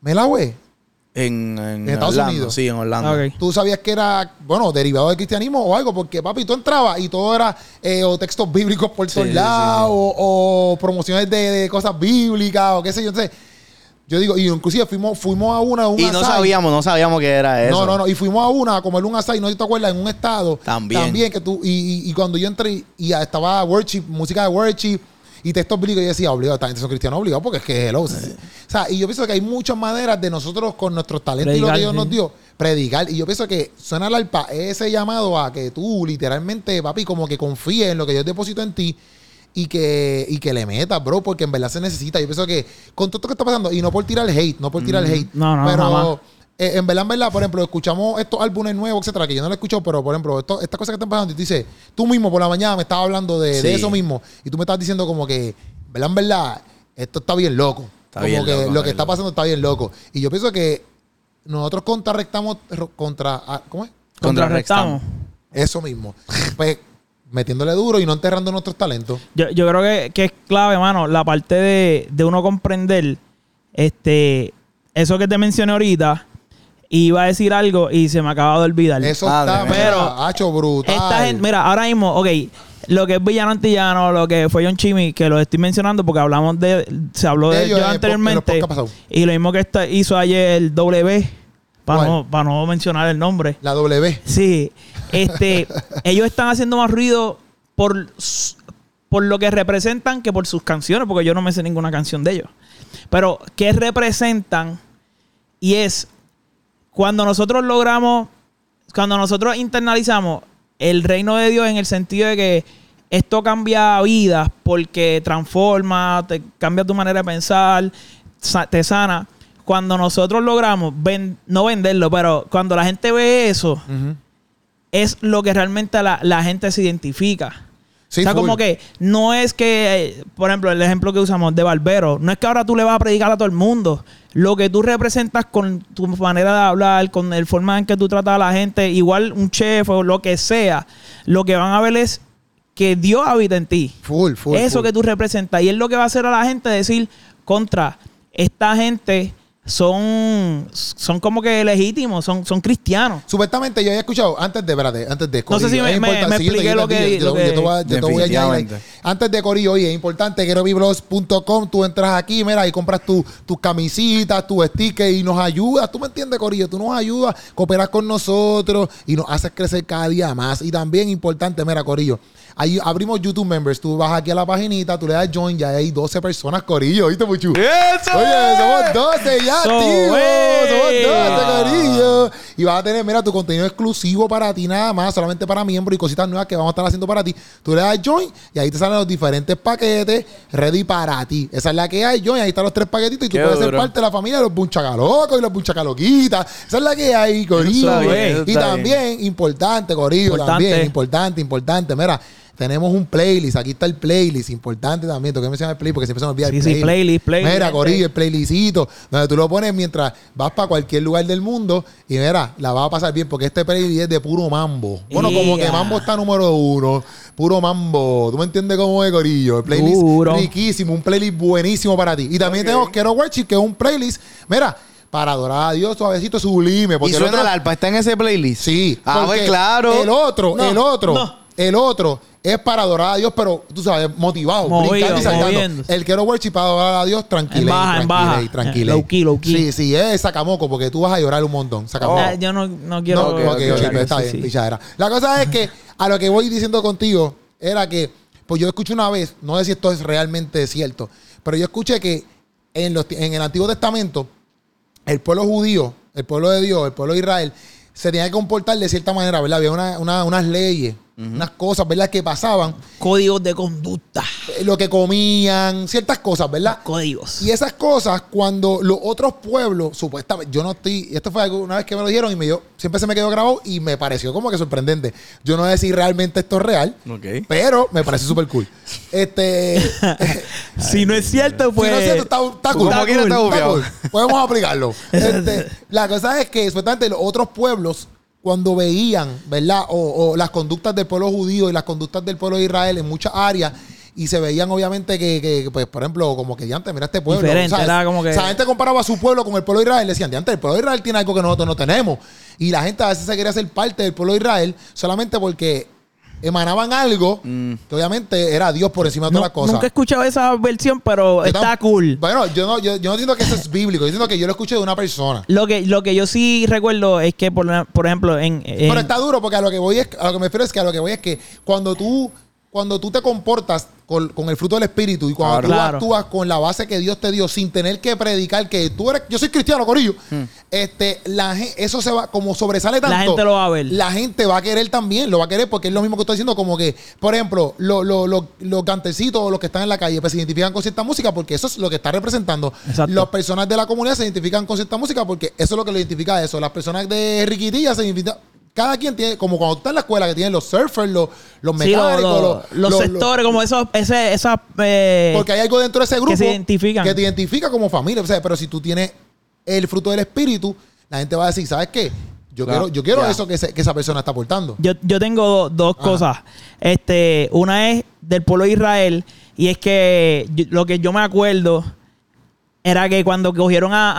Melahue, en, en, en Estados Orlando, Unidos. Sí, en Orlando. Ah, tú sabías que era, bueno, derivado del cristianismo o algo, porque papi, tú entrabas y todo era eh, o textos bíblicos por Sí, todos sí, lados, sí. O, o promociones de, de cosas bíblicas, o qué sé yo. Entonces, yo digo, y inclusive fuimos, fuimos a una, un Y no asai. sabíamos, no sabíamos que era eso. No, no, no. Y fuimos a una a comer un asai, no sé si te acuerdas, en un estado. También. También que tú, y, y- y cuando yo entré y, estaba worship, música de worship y textos bíblicos, yo decía, obligado, esta gente son cristianos obligados porque es que hello. O sea, y yo pienso que hay muchas maneras de nosotros con nuestros talentos y lo que Dios sí. nos dio, predicar. Y yo pienso que suena el arpa ese llamado a que tú literalmente, papi, como que confíes en lo que Dios depositó en ti y que, y que le metas, bro, porque en verdad se necesita. Yo pienso que con todo esto que está pasando, y no por tirar hate, no por tirar hate, No, no, pero jamás. eh, en verdad, en verdad, por ejemplo, escuchamos estos álbumes nuevos, etcétera, que yo no lo he escuchado, pero por ejemplo, esto, estas cosas que están pasando, y tú dices, tú mismo por la mañana me estabas hablando de, eso mismo, y tú me estabas diciendo como que, ¿verdad? En verdad, esto está bien loco. como bien que loco, lo está que está pasando está bien loco. Y yo pienso que nosotros contrarrestamos ro- contra. ah, ¿Cómo es? Contrarrestamos. Eso mismo. Pues metiéndole duro y no enterrando nuestros talentos. Yo, yo creo que, que es clave, mano, la parte de, de uno comprender este eso que te mencioné ahorita. Iba a decir algo y se me acaba de olvidar. Eso Ah, está, verdad. hacho brutal. Esta gente, mira, ahora mismo, ok, lo que es Villano Antillano, lo que fue John Chimmy, que lo estoy mencionando porque hablamos de, se habló De de, ellos yo anteriormente. pasados. Y lo mismo que esta- hizo ayer el W, para no, para no mencionar el nombre. La W. Sí, este, ellos están haciendo más ruido por, por lo que representan que por sus canciones, porque yo no me sé ninguna canción de ellos. Pero, ¿qué representan? Y es cuando nosotros logramos, cuando nosotros internalizamos el reino de Dios en el sentido de que esto cambia vidas porque transforma, te cambia tu manera de pensar, sa- te sana. Cuando nosotros logramos no venderlo, pero cuando la gente ve eso. Es lo que realmente la, la gente se identifica. Sí, o sea, full. como que no es que, eh, por ejemplo, el ejemplo que usamos de Barbero, no es que ahora tú le vas a predicar a todo el mundo. Lo que tú representas con tu manera de hablar, con el forma en que tú tratas a la gente, igual un chef o lo que sea, lo que van a ver es que Dios habita en ti. Full, full. Eso full. que tú representas. Y es lo que va a hacer a la gente decir, contra, esta gente son, son como que legítimos, son, son cristianos. Supuestamente yo había escuchado, antes de, espérate, antes de No sé si Corillo, me- me- me yo te- expliqué lo que- yo que- voy a- añadir. Antes de Corillo, oye, es importante, querobiblos.com, tú entras aquí, mira, y compras tu- tus camisitas, tus stickers y nos ayudas, tú me entiendes, Corillo, tú nos ayudas, cooperas con nosotros y nos haces crecer cada día más. Y también importante, mira, Corillo, ahí abrimos YouTube Members, tú vas aquí a la paginita, tú le das join, ya hay 12 personas, Corillo, ¿viste, Puchu? ¡Eso! Oye, somos 12 ya, So, tío. Somos 12, Corillo. Y vas a tener, mira, tu contenido exclusivo para ti nada más, solamente para miembros y cositas nuevas que vamos a estar haciendo para ti. Tú le das join y ahí te salen los diferentes paquetes ready para ti. Esa es la que hay, join. Ahí están los tres paquetitos y tú Qué puedes ser parte de la familia de los bunchacalocos y los bunchacaloquitas. Esa es la que hay, Corillo. bien, y también, importante, Corillo, Importante. también, importante, importante. Mira, tenemos un playlist. Aquí está el playlist. Importante también. Tengo que mencionar el playlist porque siempre se me olvida Sí, el sí, playlist. playlist, playlist, Mira. Corillo, el playlistito, donde tú lo pones mientras vas para cualquier lugar del mundo y mira, la vas a pasar bien porque este playlist es de puro mambo. Bueno, como que mambo está número uno, puro mambo. ¿Tú me entiendes cómo es, Corillo? El playlist Duro. riquísimo, un playlist buenísimo para ti. Y también tenemos Quiero Worship, que es un playlist, mira, para adorar a Dios suavecito, sublime. ¿Y Porque el suena otro- el arpa? ¿Está en ese playlist? Sí. Ah, pues claro. El otro, No, el otro, no. El otro es para adorar a Dios, pero tú sabes, motivado, Movido, brincando y saltando. El quiero worship para adorar a Dios, tranquilo. En baja, en baja. Tranquilo. Low key, low key. Sí, sí, es sacamoco, porque tú vas a llorar un montón. Sacamoco. Ah, yo no, no quiero. No, ok, ok, escuchar ok, está bien, sí. La cosa es que a lo que voy diciendo contigo era que, pues yo escuché una vez, no sé si esto es realmente cierto, pero yo escuché que en, los, en el Antiguo Testamento, el pueblo judío, el pueblo de Dios, el pueblo de Israel, se tenía que comportar de cierta manera, ¿verdad? Había una- una- unas leyes, unas cosas, ¿verdad? Que pasaban, Códigos de conducta. eh, lo que comían, ciertas cosas, ¿verdad? Códigos. Y esas cosas, cuando los otros pueblos, supuestamente, yo no estoy, esto fue algo- una vez que me lo dijeron y me dio, siempre se me quedó grabado y me pareció como que sorprendente. Yo no sé si realmente esto es real, Ok. pero me parece súper cool. Este, Si no es cierto, pues. si no es cierto, está, está cool. Como está cool. Podemos aplicarlo. Este, la cosa es que, supuestamente, los otros pueblos, cuando veían, ¿verdad? O, o las conductas del pueblo judío y las conductas del pueblo de Israel en muchas áreas, y se veían, obviamente, que, que, pues, por ejemplo, como que diante, mira este pueblo. Diferente, era como que- Esa gente comparaba a su pueblo con el pueblo de Israel. Decían, diante, el pueblo de Israel tiene algo que nosotros no tenemos. Y la gente a veces se quería ser parte del pueblo de Israel solamente porque emanaban algo Mm. que obviamente era Dios por encima de No- todas las cosas. nunca he escuchado esa versión, pero Yo está tam- cool. Bueno, yo no, yo, yo no siento que eso es bíblico. Yo siento que yo lo escuché de una persona. Lo que, lo que yo sí recuerdo es que, por, por ejemplo, en. en- Pero está duro porque a lo que voy es, a lo que me refiero es que a lo que voy es que cuando tú, cuando tú te comportas con, con el fruto del espíritu y cuando Claro. tú Claro. actúas con la base que Dios te dio sin tener que predicar que tú eres, yo soy cristiano, Corillo, este, la, eso se va, como sobresale tanto. La gente lo va a ver. La gente va a querer también, lo va a querer porque es lo mismo que estoy diciendo, como que, por ejemplo, lo- lo- lo- los cantecitos o los que están en la calle pues, se identifican con cierta música porque eso es lo que está representando. Exacto. Las personas de la comunidad se identifican con cierta música porque eso es lo que lo identifica a eso. Las personas de Riquitilla se identifican cada quien tiene, como cuando está en la escuela, que tienen los surfers, los, los Sí, lo- mecánicos, lo- los, los sectores, como esos, ese, esa, eh, Porque hay algo dentro de ese grupo se identifican. que te identifica como familia. O sea, pero si tú tienes el fruto del espíritu, la gente va a decir, ¿sabes qué? Yo Claro, quiero, yo quiero eso que, que esa persona está aportando. Yo, yo tengo do- dos Ajá. cosas. Este, una es del pueblo de Israel y es que yo- lo que yo me acuerdo era que cuando cogieron a-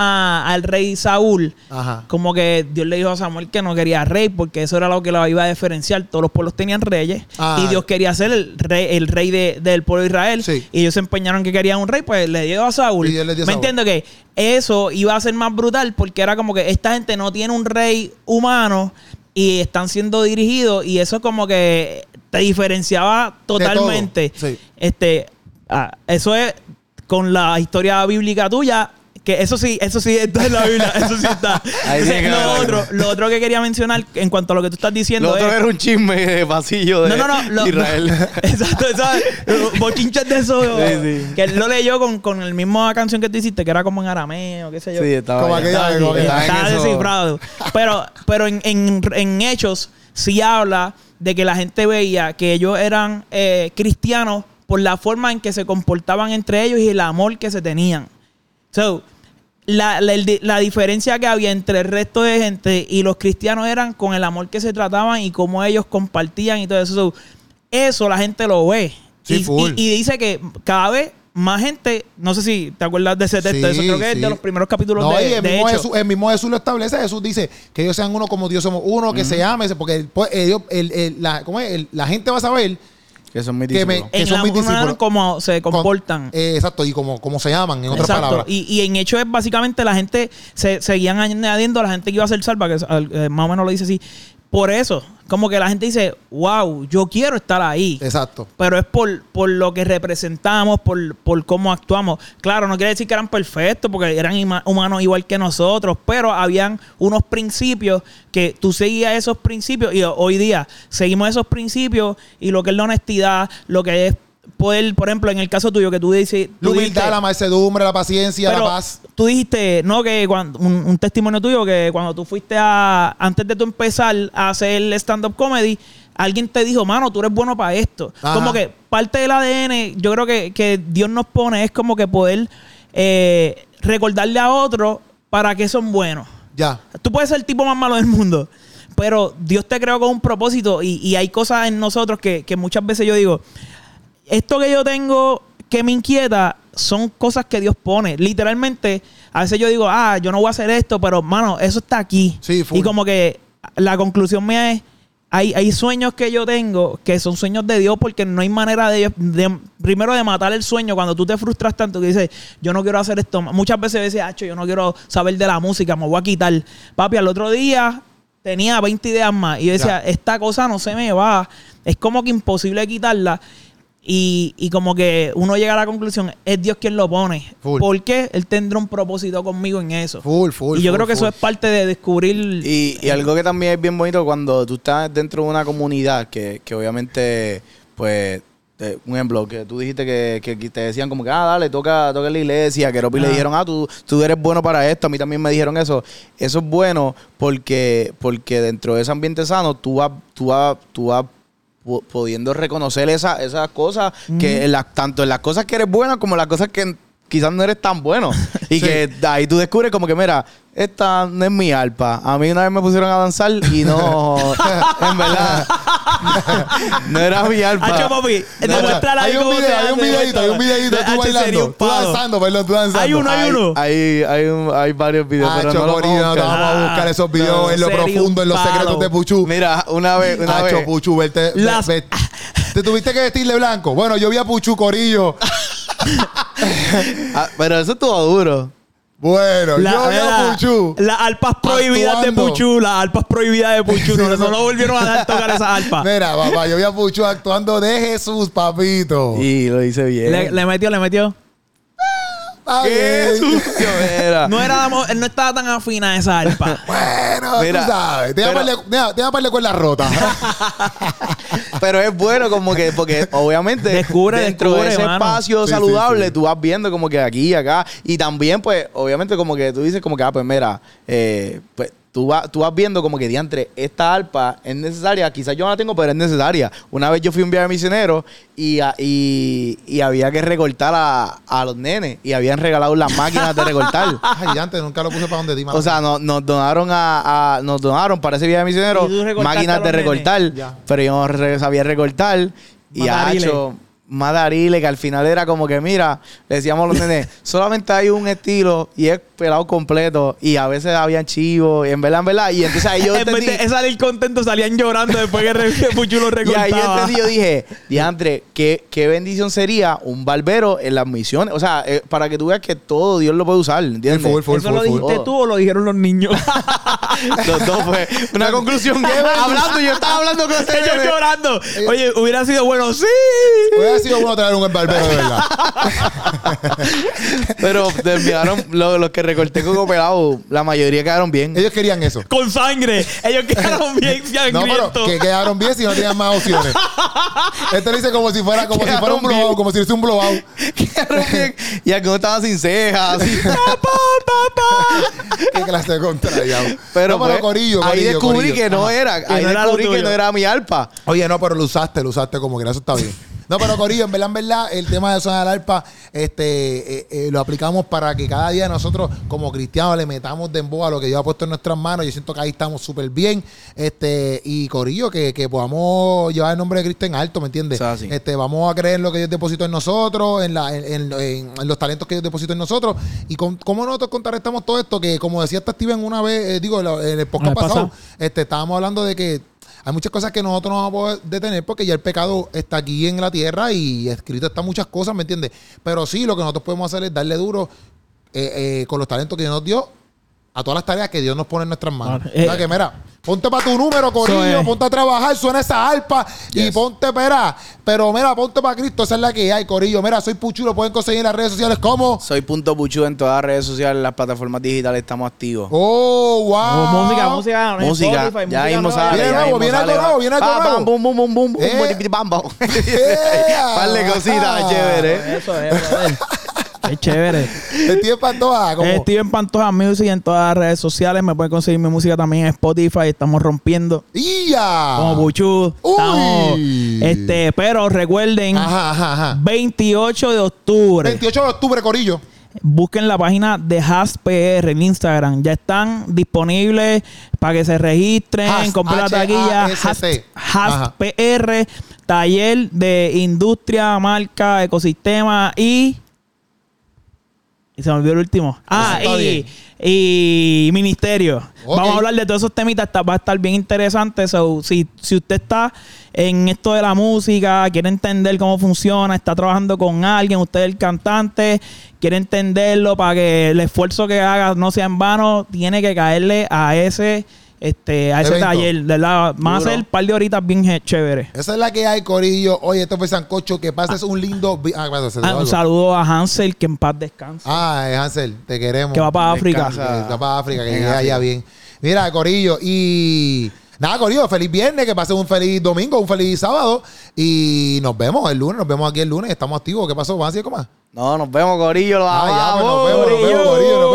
a- al rey Saúl, Ajá. como que Dios le dijo a Samuel que no quería rey porque eso era lo que lo iba a diferenciar. Todos los pueblos tenían reyes Ah. y Dios quería ser el rey, el rey de- del pueblo de Israel. Sí. Y ellos se empeñaron que querían un rey, pues le dio a Saúl. Y Dios le dio ¿Me Saúl. entiendo que eso iba a ser más brutal porque era como que esta gente no tiene un rey humano y están siendo dirigidos y eso como que te diferenciaba totalmente. Sí. Este, ah, eso es con la historia bíblica tuya. Que eso sí, eso sí está en la Biblia, eso sí está. Ahí lo, otro, lo otro que quería mencionar en cuanto a lo que tú estás diciendo Lo otro es. era un chisme de pasillo de No, no, no. lo- Israel. exacto, ¿sabes? Bochinches de eso. Sí, sí. Que él lo leyó con, con la misma canción que tú hiciste, que era como en arameo, qué sé yo. Sí, estaba Como aquella- Estaba, como así, que- estaba en estaba eso. descifrado. Pero, pero en, en- en hechos sí habla de que la gente veía que ellos eran eh, cristianos por la forma en que se comportaban entre ellos y el amor que se tenían. So, la, la- la diferencia que había entre el resto de gente y los cristianos eran con el amor que se trataban y cómo ellos compartían y todo eso. So, eso la gente lo ve. Sí, y, full. y- y dice que cada vez más gente, no sé si te acuerdas de ese texto, eso Sí, creo que es sí. de los primeros capítulos No, de, y el de mismo, Hechos. Jesús, el mismo Jesús lo establece. Jesús dice que ellos sean uno como Dios somos uno, que se amen. Porque el- pues, ellos- el- el- la, ¿cómo es? El- la gente va a saber Que son mis Que me- que en son la mis discípulos. como se con- comportan. eh, exacto, y como, como se llaman, en otras Exacto. palabras. Y, y en hecho es básicamente la gente se seguían añadiendo a la gente que iba a ser salva, que eh, más o menos lo dice así. Por eso, como que la gente dice, wow, yo quiero estar ahí. Exacto. Pero es por, por lo que representamos, por, por cómo actuamos. Claro, no quiere decir que eran perfectos, porque eran humanos igual que nosotros, pero habían unos principios que tú seguías esos principios y hoy día seguimos esos principios y lo que es la honestidad, lo que es poder, por ejemplo, en el caso tuyo que tú dices... La humildad, dijiste- la mansedumbre, la paciencia, pero la paz. tú dijiste, no, que cuando, un, un testimonio tuyo, que cuando tú fuiste a, antes de tú empezar a hacer stand-up comedy, alguien te dijo, mano, tú eres bueno para esto. Ajá. Como que parte del ADN, yo creo que, que Dios nos pone, es como que poder eh, recordarle a otros para que son buenos. Ya. Tú puedes ser el tipo más malo del mundo, pero Dios te creó con un propósito y, y hay cosas en nosotros que, que muchas veces yo digo, esto que yo tengo que me inquieta son cosas que Dios pone. Literalmente, a veces yo digo, ah, yo no voy a hacer esto, pero, mano, eso está aquí. Sí, y como que la conclusión mía es, hay, hay sueños que yo tengo que son sueños de Dios porque no hay manera de, de- primero de matar el sueño cuando tú te frustras tanto que dices, yo no quiero hacer esto. Muchas veces dices, hacho, yo no quiero saber de la música, me voy a quitar. Papi, al otro día tenía 20 ideas más y yo decía, Ya. esta cosa no se me va. Es como que imposible quitarla. Y, y como que uno llega a la conclusión, es Dios quien lo pone. Full. Porque Él tendrá un propósito conmigo en eso. Full, full. y yo full, creo que eso es parte de descubrir... Y, y algo que también es bien bonito cuando tú estás dentro de una comunidad que, que obviamente, pues, te- un ejemplo, que tú dijiste que, que te decían como que, ah, dale, toca, toca la iglesia, que Ropi le dijeron, ah, tú, tú eres bueno para esto, a mí también me dijeron eso. Eso es bueno porque, porque dentro de ese ambiente sano tú vas, tú vas, tú vas pudiendo reconocer esa- esas cosas, que en las, tanto en las cosas que eres buena como en las cosas que quizás no eres tan bueno. Y Sí. que ahí tú descubres como que, mira, esta no es mi arpa. A mí una vez me pusieron a danzar y no, en verdad, no era mi arpa. Hacho, papi, No, hay un video, hay un videito, hay un videito de tú Hacho, bailando. Tú danzando, perdón, tú danzando. Hay uno, hay uno. hay, hay, un- hay varios videos, Ah, pero no vamos a no buscar. vamos a buscar esos videos No, en lo profundo, en los secretos de Puchu. Mira, una vez, una Hacho, vez. Puchu, verte, ve- Las- ve- te tuviste que vestirle blanco. Bueno, yo vi a Puchu Corillo. Ah, pero eso estuvo duro. Bueno, La- yo vi a la- Puchu. Las alpas prohibidas de. Puchu, las alpas prohibidas de Puchu. No, no lo volvieron a dar tocar esas alpas. Mira, papá, yo vi a Puchu actuando de Jesús, papito. Y lo hice bien. Le, le metió, le metió. ¿Qué sucio era? No era, él no estaba tan afina a esa alpa. Bueno, Mira, tú sabes. Te voy a parle- te voy a parle con la rota. Pero es bueno como que, porque obviamente Descubre, dentro descubre, de ese mano. espacio Sí, saludable sí, sí. tú vas viendo como que aquí y acá. Y también, pues, obviamente como que tú dices como que, ah, pues mira, eh, pues tú, vas, tú vas viendo como que diantre, esta alpa es necesaria, quizás yo no la tengo, pero es necesaria. Una vez yo fui a un viaje misionero y, a- y, y había que recortar a, a los nenes y habían regalado las máquinas de recortar. Ay, antes nunca lo puse para donde mano. O sea, no- nos donaron a, a- nos donaron para ese viaje misionero ¿Y tú recortaste máquinas de recortar, pero yo no sabía recortar y Matarile. hecho Madarile, que al final era como que, mira, le decíamos a los nenes, solamente hay un estilo y es pelado completo y a veces habían chivos, y en verdad, en verdad, y entonces ahí yo en vez entendí, de salir contento, salían llorando después que, Puchu lo y recortaba. ahí entendí, yo dije, diantre, ¿qué, qué bendición sería un barbero en las misiones, o sea, eh, para que tú veas que todo Dios lo puede usar, ¿entiendes? full, full, ¿Eso full, lo dijiste tú o lo dijeron los niños? Los dos fue una conclusión que hablando, yo estaba hablando con ustedes. Ellos llorando. Oye, hubiera sido bueno, sí. Sido bueno traer un barbero de verdad. Pero terminaron, lo- los que recorté con pelado, la mayoría quedaron bien. Ellos querían eso. Con sangre. Ellos quedaron bien No, pero que quedaron bien si no tenían más opciones. Este lo dice como si fuera, como si fuera Quedaron un blowout, como si fuese un blowout. Quedaron bien. Y algunos estaban sin cejas, así. Qué clase de contrariado. Pero, no, pues, corillo, ahí corillo, descubrí corillo. que no Ajá. era. Que ahí no era lo descubrí que tuyo. no era mi alpa. Oye, no, pero lo usaste, lo usaste como que eso está bien. No, pero Corillo, en verdad, en verdad, el tema de sonar arpa, este, eh, eh, lo aplicamos para que cada día nosotros, como cristianos, le metamos de a lo que Dios ha puesto en nuestras manos. Yo siento que ahí estamos súper bien. Este, y Corillo, que, que podamos llevar el nombre de Cristo en alto, ¿me entiendes? Este, vamos a creer en lo que Dios depositó en nosotros, en, la, en, en- en- los talentos que Dios depositó en nosotros. Y con, cómo nosotros contrarrestamos todo esto, que como decía esta Steven una vez, eh, digo, en el podcast pasado. este, estábamos hablando de que hay muchas cosas que nosotros no vamos a poder detener porque ya el pecado está aquí en la tierra y escrito está muchas cosas, ¿me entiendes? Pero sí, lo que nosotros podemos hacer es darle duro eh, eh, con los talentos que Dios nos dio a todas las tareas que Dios nos pone en nuestras manos. Claro. O sea Eh, que, mira, ponte para tu número, Corillo, es. ponte a trabajar, suena esa arpa y ponte, espera, pero mira, ponte para Cristo, esa es la que hay, Corillo. Mira, soy Puchu, lo pueden conseguir en las redes sociales como... Soy punto puchu en todas las redes sociales, en las plataformas digitales estamos activos. Oh, wow. Oh, música, música. música, Spotify, ya música mismo sale. Viene viene algo va. nuevo, viene algo nuevo. Bum, bum, bum, bum, bum, Eh. bum. Yeah. Par de cositas chéveres. Eso es, Qué chévere. Steven Pantoja, como... Steven Pantoja Music en todas las redes sociales. Me pueden conseguir mi música también en Spotify. Estamos rompiendo. ¡Ya! Como. Estamos. Este, pero recuerden, Ajá, ajá, ajá. 28 de octubre. 28 de octubre, Corillo. Busquen la página de HasPR en Instagram. Ya están disponibles para que se registren, Has, compren la taquilla. HasPR, taller de industria, marca, ecosistema y. Y se me olvidó el último. Ah, y, y ministerio. Vamos a hablar de todos esos temitas. Va a estar bien interesante. So, si, si usted está en esto de la música, quiere entender cómo funciona, está trabajando con alguien, usted es el cantante, quiere entenderlo para que el esfuerzo que haga no sea en vano, tiene que caerle a ese este a ese Evento. taller, ¿verdad? Van a Duro. ser un par de horitas bien chéveres. Esa es la que hay, Corillo. Oye, esto fue Sancocho. Que pases un lindo. Ah, se Ah, un saludo a Hansel, que en paz descanse. Ah, eh, Hansel, te queremos. que va para África. Descansa. Que va para África, que llegue allá bien. Mira, Corillo, y. Nada, Corillo, feliz viernes, que pasen un feliz domingo, un feliz sábado. Y nos vemos el lunes, nos vemos aquí el lunes. Estamos activos. ¿Qué pasó? ¿Van a decir cómo más? No, nos vemos, Corillo. Lo Ah, ya, pues nos vemos, nos vemos, Corillo. Corillo.